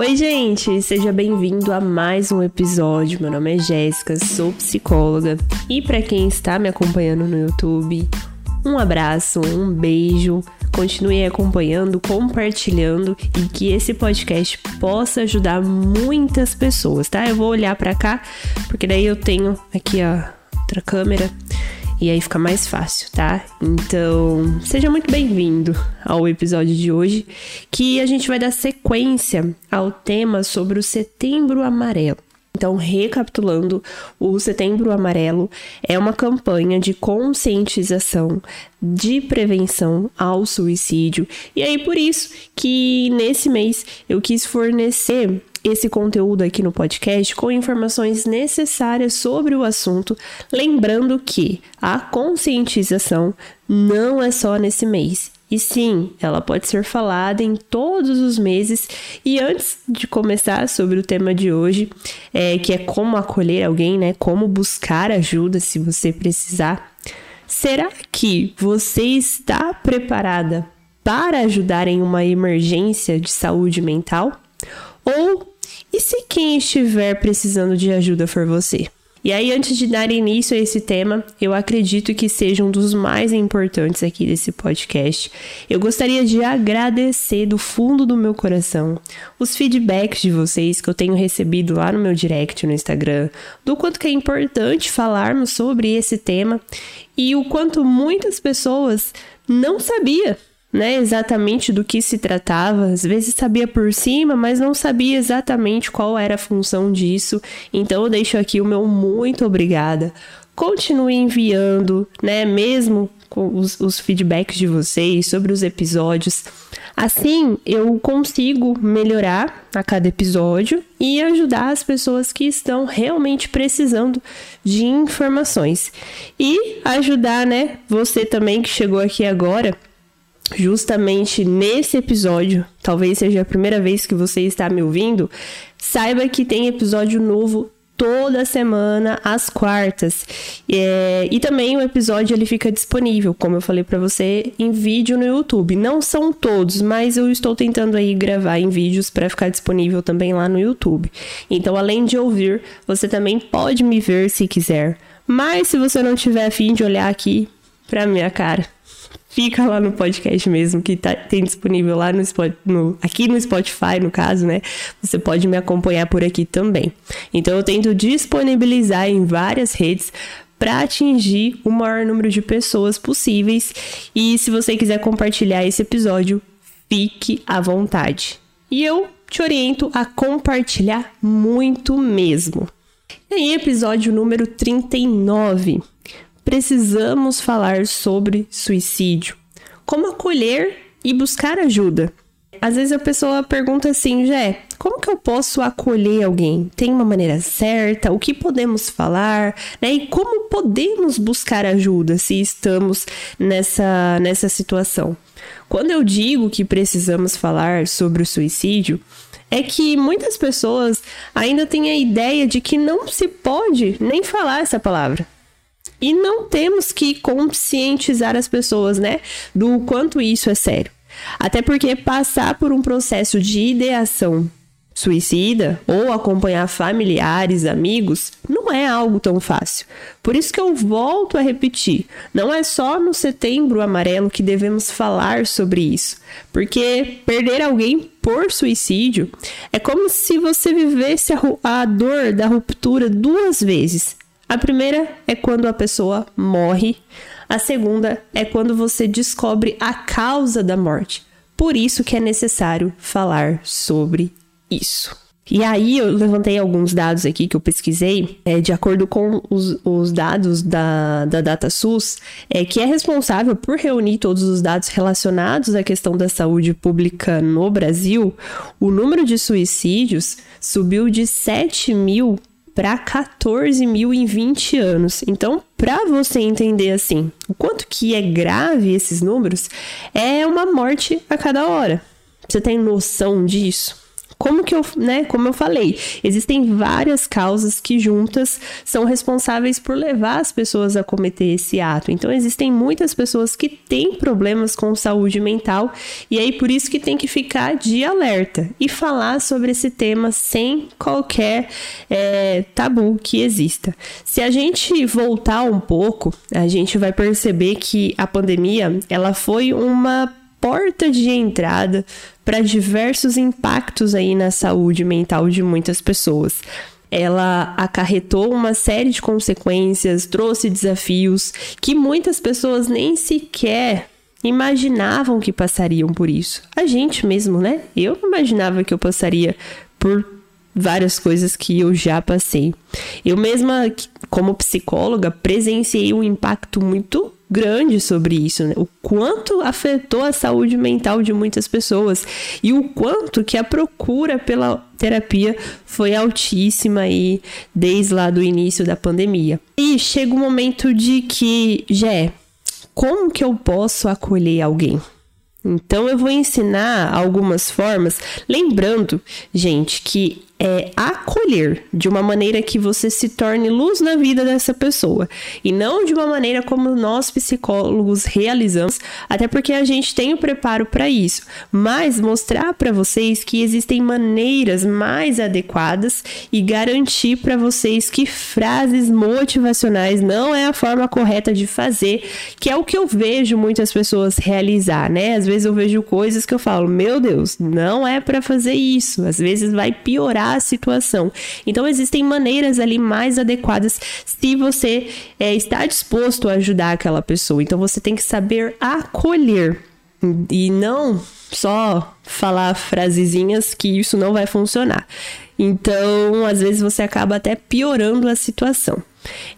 Oi, gente, seja bem-vindo a mais um episódio. Meu nome é Jéssica, sou psicóloga e para quem está me acompanhando no YouTube, um abraço, um beijo. Continue acompanhando, compartilhando e que esse podcast possa ajudar muitas pessoas, tá? Eu vou olhar para cá, porque daí eu tenho aqui a outra câmera e aí fica mais fácil, tá? Então, seja muito bem-vindo ao episódio de hoje, que a gente vai dar sequência ao tema sobre o Setembro Amarelo. Então, recapitulando, o Setembro Amarelo é uma campanha de conscientização de prevenção ao suicídio. E aí, por isso que nesse mês eu quis fornecer esse conteúdo aqui no podcast com informações necessárias sobre o assunto, lembrando que a conscientização não é só nesse mês. E sim, ela pode ser falada em todos os meses. E antes de começar sobre o tema de hoje, é, que é como acolher alguém, né? Como buscar ajuda se você precisar. Será que você está preparada para ajudar em uma emergência de saúde mental? Ou e se quem estiver precisando de ajuda for você? E aí, antes de dar início a esse tema, eu acredito que seja um dos mais importantes aqui desse podcast. Eu gostaria de agradecer do fundo do meu coração os feedbacks de vocês que eu tenho recebido lá no meu direct no Instagram, do quanto que é importante falarmos sobre esse tema e o quanto muitas pessoas não sabiam né, exatamente do que se tratava, às vezes sabia por cima, mas não sabia exatamente qual era a função disso. Então eu deixo aqui o meu muito obrigada. Continue enviando, né, mesmo com os, os feedbacks de vocês sobre os episódios. Assim, eu consigo melhorar a cada episódio e ajudar as pessoas que estão realmente precisando de informações. E ajudar, né, você também que chegou aqui agora justamente nesse episódio, talvez seja a primeira vez que você está me ouvindo, saiba que tem episódio novo toda semana às quartas. É, e também o episódio ele fica disponível, como eu falei para você, em vídeo no YouTube. Não são todos, mas eu estou tentando aí gravar em vídeos para ficar disponível também lá no YouTube. Então, além de ouvir, você também pode me ver se quiser. Mas se você não tiver afim de olhar aqui pra minha cara, fica lá no podcast mesmo, que tá, tem disponível lá no, no, aqui no Spotify, no caso, né? Você pode me acompanhar por aqui também. Então eu tento disponibilizar em várias redes para atingir o maior número de pessoas possíveis. E se você quiser compartilhar esse episódio, fique à vontade. E eu te oriento a compartilhar muito mesmo. E aí, episódio número 39 precisamos falar sobre suicídio. Como acolher e buscar ajuda. Às vezes a pessoa pergunta assim, Jé, como que eu posso acolher alguém? Tem uma maneira certa? O que podemos falar? Né? E como podemos buscar ajuda se estamos nessa, nessa situação? Quando eu digo que precisamos falar sobre o suicídio, é que muitas pessoas ainda têm a ideia de que não se pode nem falar essa palavra. E não temos que conscientizar as pessoas, né, do quanto isso é sério. Até porque passar por um processo de ideação suicida ou acompanhar familiares, amigos, não é algo tão fácil. Por isso que eu volto a repetir: não é só no setembro amarelo que devemos falar sobre isso, porque perder alguém por suicídio é como se você vivesse a, a dor da ruptura duas vezes. A primeira é quando a pessoa morre, a segunda é quando você descobre a causa da morte. Por isso que é necessário falar sobre isso. E aí eu levantei alguns dados aqui que eu pesquisei, é, de acordo com os, os dados da, da DataSUS, é, que é responsável por reunir todos os dados relacionados à questão da saúde pública no Brasil, o número de suicídios subiu de 7 mil para 14 mil em 20 anos. Então, para você entender assim, o quanto que é grave esses números, é uma morte a cada hora. Você tem noção disso? Como que eu, né, como eu falei, existem várias causas que juntas são responsáveis por levar as pessoas a cometer esse ato. Então existem muitas pessoas que têm problemas com saúde mental e aí por isso que tem que ficar de alerta e falar sobre esse tema sem qualquer é, tabu que exista. Se a gente voltar um pouco, a gente vai perceber que a pandemia ela foi uma porta de entrada para diversos impactos aí na saúde mental de muitas pessoas. Ela acarretou uma série de consequências, trouxe desafios que muitas pessoas nem sequer imaginavam que passariam por isso. A gente mesmo, né? Eu não imaginava que eu passaria por várias coisas que eu já passei. Eu mesma, como psicóloga, presenciei um impacto muito grande sobre isso, né? o quanto afetou a saúde mental de muitas pessoas e o quanto que a procura pela terapia foi altíssima aí desde lá do início da pandemia. E chega o um momento de que, Jé, como que eu posso acolher alguém? Então eu vou ensinar algumas formas, lembrando, gente, que é acolher de uma maneira que você se torne luz na vida dessa pessoa. E não de uma maneira como nós psicólogos realizamos, até porque a gente tem o preparo para isso, mas mostrar para vocês que existem maneiras mais adequadas e garantir para vocês que frases motivacionais não é a forma correta de fazer, que é o que eu vejo muitas pessoas realizar, né? Às vezes eu vejo coisas que eu falo, meu Deus, não é para fazer isso, às vezes vai piorar a situação. Então, existem maneiras ali mais adequadas se você é, está disposto a ajudar aquela pessoa. Então, você tem que saber acolher e não só falar frasezinhas que isso não vai funcionar. Então, às vezes você acaba até piorando a situação.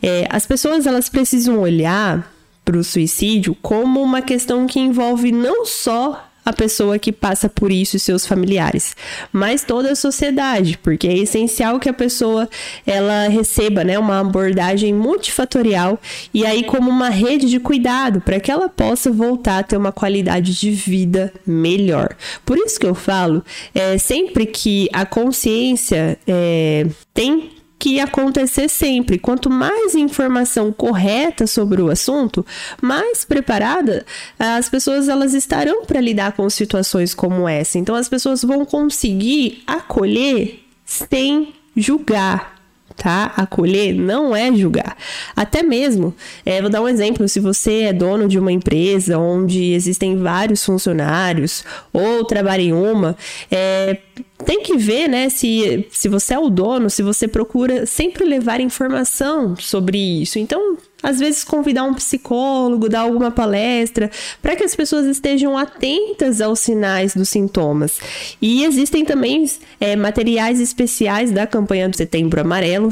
É, as pessoas elas precisam olhar para o suicídio como uma questão que envolve não só a pessoa que passa por isso e seus familiares, mas toda a sociedade, porque é essencial que a pessoa ela receba, né, uma abordagem multifatorial e aí como uma rede de cuidado para que ela possa voltar a ter uma qualidade de vida melhor. Por isso que eu falo, é, sempre que a consciência é, tem que acontecer sempre. Quanto mais informação correta sobre o assunto, mais preparada as pessoas elas estarão para lidar com situações como essa. Então as pessoas vão conseguir acolher sem julgar, tá? Acolher não é julgar. Até mesmo, é, vou dar um exemplo: se você é dono de uma empresa onde existem vários funcionários ou trabalha em uma, é, tem que ver, né, se, se você é o dono, se você procura sempre levar informação sobre isso. Então, às vezes convidar um psicólogo, dar alguma palestra, para que as pessoas estejam atentas aos sinais dos sintomas. E existem também é, materiais especiais da campanha do Setembro Amarelo.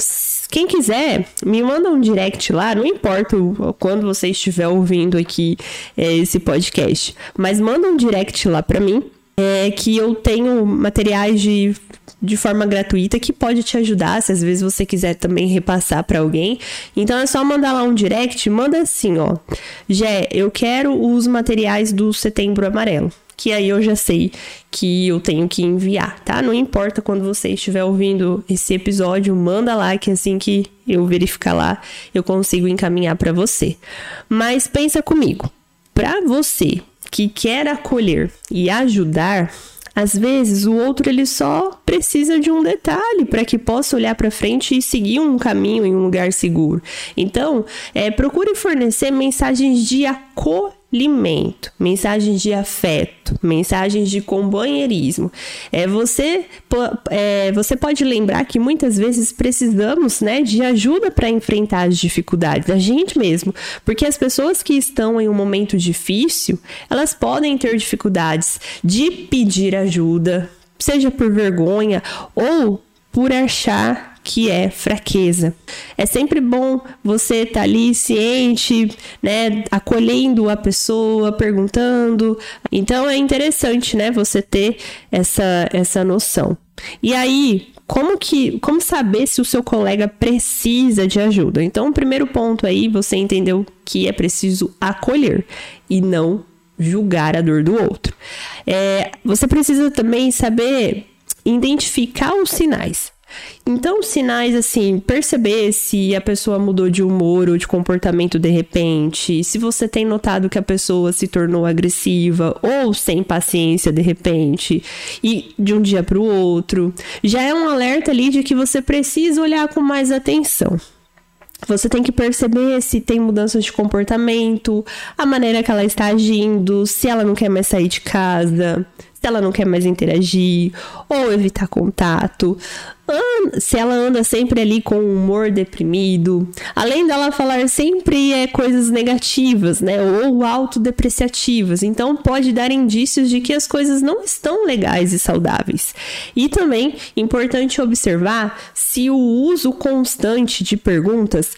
Quem quiser, me manda um direct lá, não importa quando você estiver ouvindo aqui é, esse podcast, mas manda um direct lá para mim é que eu tenho materiais de, de forma gratuita que pode te ajudar, se às vezes você quiser também repassar para alguém. Então é só mandar lá um direct, manda assim, ó. Jé, eu quero os materiais do Setembro Amarelo. Que aí eu já sei que eu tenho que enviar, tá? Não importa quando você estiver ouvindo esse episódio, manda lá que assim que eu verificar lá, eu consigo encaminhar para você. Mas pensa comigo, para você que quer acolher e ajudar, às vezes o outro ele só precisa de um detalhe para que possa olhar para frente e seguir um caminho em um lugar seguro. Então, é, procure fornecer mensagens de acolhimento acolhimento, mensagens de afeto, mensagens de companheirismo. É você, é, você pode lembrar que muitas vezes precisamos, né, de ajuda para enfrentar as dificuldades, a gente mesmo, porque as pessoas que estão em um momento difícil, elas podem ter dificuldades de pedir ajuda, seja por vergonha ou por achar que é fraqueza. É sempre bom você estar tá ali ciente, né, acolhendo a pessoa, perguntando. Então é interessante, né, você ter essa essa noção. E aí, como que, como saber se o seu colega precisa de ajuda? Então, o primeiro ponto aí, você entendeu que é preciso acolher e não julgar a dor do outro. É, você precisa também saber identificar os sinais. Então, sinais assim, perceber se a pessoa mudou de humor ou de comportamento de repente, se você tem notado que a pessoa se tornou agressiva ou sem paciência de repente, e de um dia para o outro, já é um alerta ali de que você precisa olhar com mais atenção. Você tem que perceber se tem mudanças de comportamento, a maneira que ela está agindo, se ela não quer mais sair de casa, se ela não quer mais interagir ou evitar contato, se ela anda sempre ali com humor deprimido, além dela falar sempre é, coisas negativas, né, ou autodepreciativas, então pode dar indícios de que as coisas não estão legais e saudáveis. E também importante observar se o uso constante de perguntas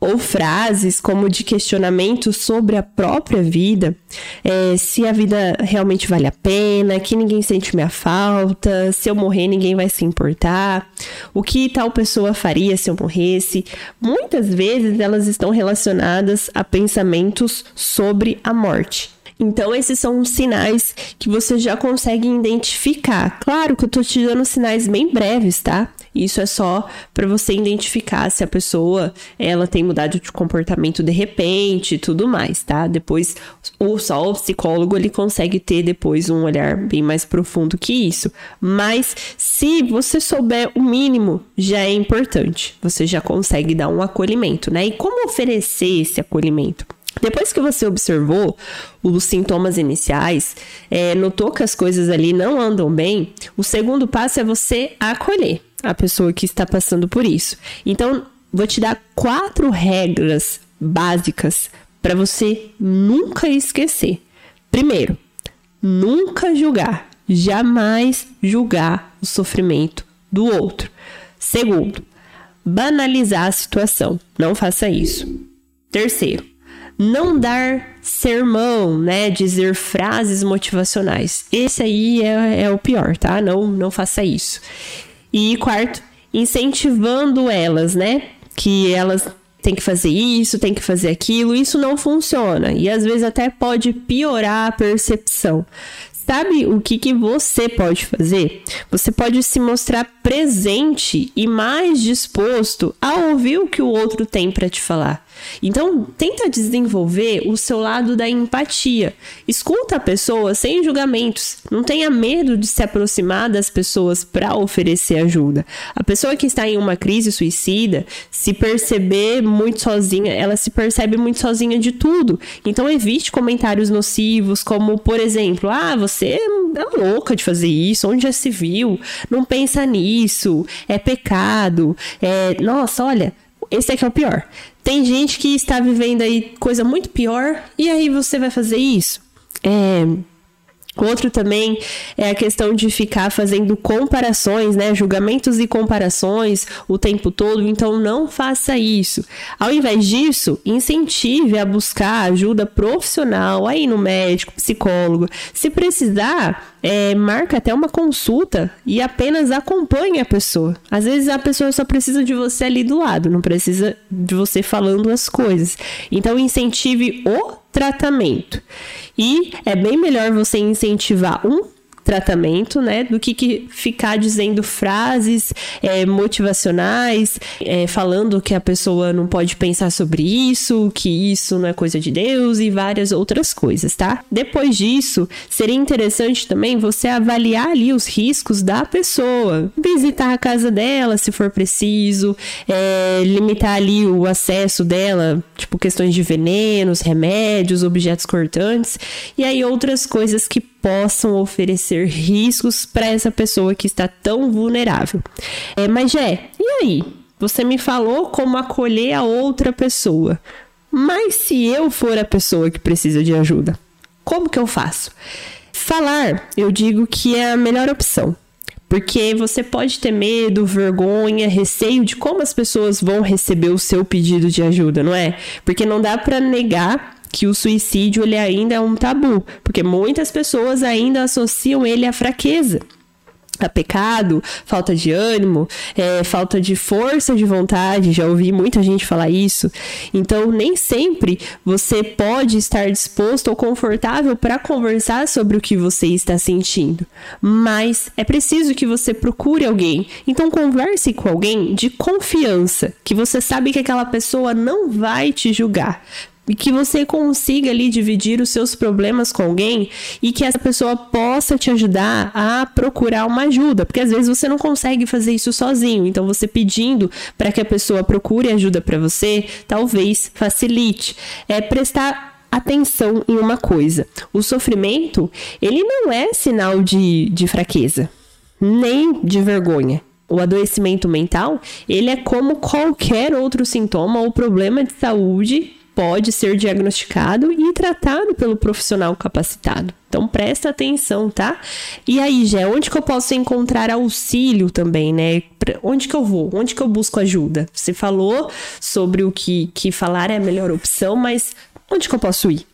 ou frases como de questionamento sobre a própria vida, é, se a vida realmente vale a pena, que ninguém sente minha falta, se eu morrer ninguém vai se importar, o que tal pessoa faria se eu morresse. Muitas vezes elas estão relacionadas a pensamentos sobre a morte. Então, esses são os sinais que você já consegue identificar. Claro que eu tô te dando sinais bem breves, tá? Isso é só para você identificar se a pessoa ela tem mudado de comportamento de repente e tudo mais, tá? Depois, o só o psicólogo ele consegue ter depois um olhar bem mais profundo que isso. Mas se você souber o mínimo, já é importante. Você já consegue dar um acolhimento, né? E como oferecer esse acolhimento? Depois que você observou os sintomas iniciais, é, notou que as coisas ali não andam bem, o segundo passo é você acolher a pessoa que está passando por isso. Então, vou te dar quatro regras básicas para você nunca esquecer. Primeiro, nunca julgar, jamais julgar o sofrimento do outro. Segundo, banalizar a situação, não faça isso. Terceiro, não dar sermão, né? Dizer frases motivacionais. Esse aí é, é o pior, tá? Não, não faça isso. E quarto, incentivando elas, né? Que elas têm que fazer isso, têm que fazer aquilo. Isso não funciona. E às vezes até pode piorar a percepção. Sabe o que, que você pode fazer? Você pode se mostrar presente e mais disposto a ouvir o que o outro tem para te falar. Então, tenta desenvolver o seu lado da empatia. Escuta a pessoa sem julgamentos. Não tenha medo de se aproximar das pessoas para oferecer ajuda. A pessoa que está em uma crise suicida, se perceber muito sozinha, ela se percebe muito sozinha de tudo. Então, evite comentários nocivos, como, por exemplo, ah, você é louca de fazer isso, onde já se viu? Não pensa nisso, é pecado. É, nossa, olha, esse aqui é o pior. Tem gente que está vivendo aí coisa muito pior e aí você vai fazer isso. É, Outro também é a questão de ficar fazendo comparações, né? Julgamentos e comparações o tempo todo. Então, não faça isso. Ao invés disso, incentive a buscar ajuda profissional aí no médico, psicólogo. Se precisar, é, marca até uma consulta e apenas acompanhe a pessoa. Às vezes a pessoa só precisa de você ali do lado, não precisa de você falando as coisas. Então, incentive o tratamento. E é bem melhor você incentivar um tratamento, né? Do que, que ficar dizendo frases é, motivacionais, é, falando que a pessoa não pode pensar sobre isso, que isso não é coisa de Deus e várias outras coisas, tá? Depois disso, seria interessante também você avaliar ali os riscos da pessoa, visitar a casa dela se for preciso, é, limitar ali o acesso dela, tipo questões de venenos, remédios, objetos cortantes e aí outras coisas que possam oferecer riscos para essa pessoa que está tão vulnerável. É, mas, Jé, e aí? Você me falou como acolher a outra pessoa. Mas se eu for a pessoa que precisa de ajuda, como que eu faço? Falar, eu digo que é a melhor opção. Porque você pode ter medo, vergonha, receio de como as pessoas vão receber o seu pedido de ajuda, não é? Porque não dá para negar que o suicídio ele ainda é um tabu, porque muitas pessoas ainda associam ele à fraqueza. a pecado, falta de ânimo, é, falta de força de vontade, já ouvi muita gente falar isso. Então, nem sempre você pode estar disposto ou confortável para conversar sobre o que você está sentindo, mas é preciso que você procure alguém. Então, converse com alguém de confiança, que você sabe que aquela pessoa não vai te julgar e que você consiga ali dividir os seus problemas com alguém e que essa pessoa possa te ajudar a procurar uma ajuda, porque às vezes você não consegue fazer isso sozinho. Então você pedindo para que a pessoa procure ajuda para você, talvez facilite. É prestar atenção em uma coisa. O sofrimento, ele não é sinal de, de fraqueza, nem de vergonha. O adoecimento mental, ele é como qualquer outro sintoma ou problema de saúde pode ser diagnosticado e tratado pelo profissional capacitado. Então presta atenção, tá? E aí, Gé, onde que eu posso encontrar auxílio também, né? Onde que eu vou? Onde que eu busco ajuda? Você falou sobre o que, que falar é a melhor opção, mas onde que eu posso ir?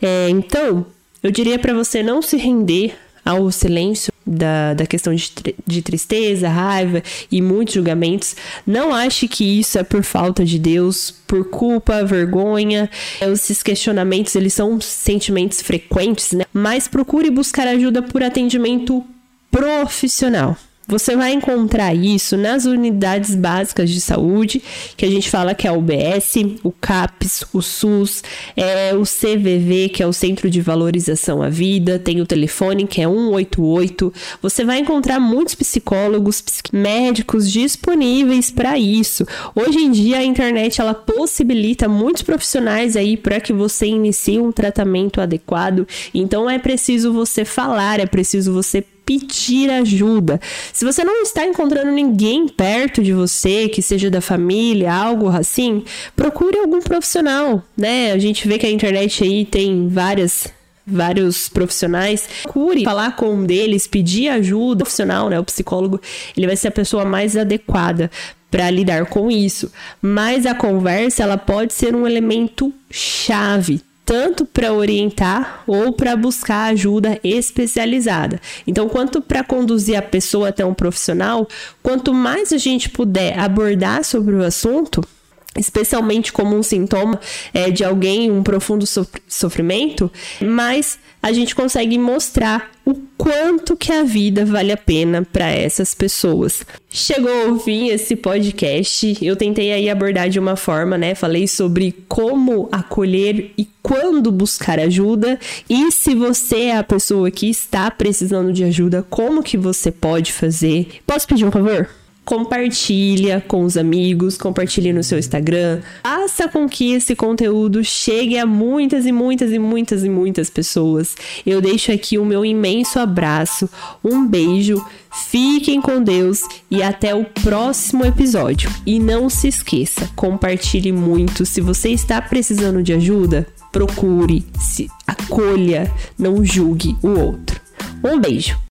É, então, eu diria para você não se render ao silêncio da, da questão de, de tristeza, raiva e muitos julgamentos. Não ache que isso é por falta de Deus, por culpa, vergonha. Esses questionamentos, eles são sentimentos frequentes, né? Mas procure buscar ajuda por atendimento profissional. Você vai encontrar isso nas unidades básicas de saúde, que a gente fala que é o UBS, o CAPS, o SUS, é o CVV, que é o Centro de Valorização à Vida, tem o telefone, que é 188. Você vai encontrar muitos psicólogos, médicos disponíveis para isso. Hoje em dia a internet ela possibilita muitos profissionais aí para que você inicie um tratamento adequado. Então é preciso você falar, é preciso você pedir ajuda. Se você não está encontrando ninguém perto de você, que seja da família, algo assim, procure algum profissional, né? A gente vê que a internet aí tem várias vários profissionais, procure falar com um deles, pedir ajuda. O profissional, né, o psicólogo, ele vai ser a pessoa mais adequada para lidar com isso. Mas a conversa, ela pode ser um elemento chave tanto para orientar ou para buscar ajuda especializada. Então, quanto para conduzir a pessoa até um profissional, quanto mais a gente puder abordar sobre o assunto, especialmente como um sintoma é, de alguém, um profundo sofrimento, mais a gente consegue mostrar o quanto que a vida vale a pena para essas pessoas. Chegou ao fim esse podcast. Eu tentei aí abordar de uma forma, né? Falei sobre como acolher e quando buscar ajuda e se você é a pessoa que está precisando de ajuda, como que você pode fazer. Posso pedir um favor? Compartilha com os amigos, compartilhe no seu Instagram, faça com que esse conteúdo chegue a muitas e muitas e muitas e muitas pessoas. Eu deixo aqui o meu imenso abraço, um beijo, fiquem com Deus e até o próximo episódio. E não se esqueça, compartilhe muito. Se você está precisando de ajuda, procure, se acolha, não julgue o outro. Um beijo.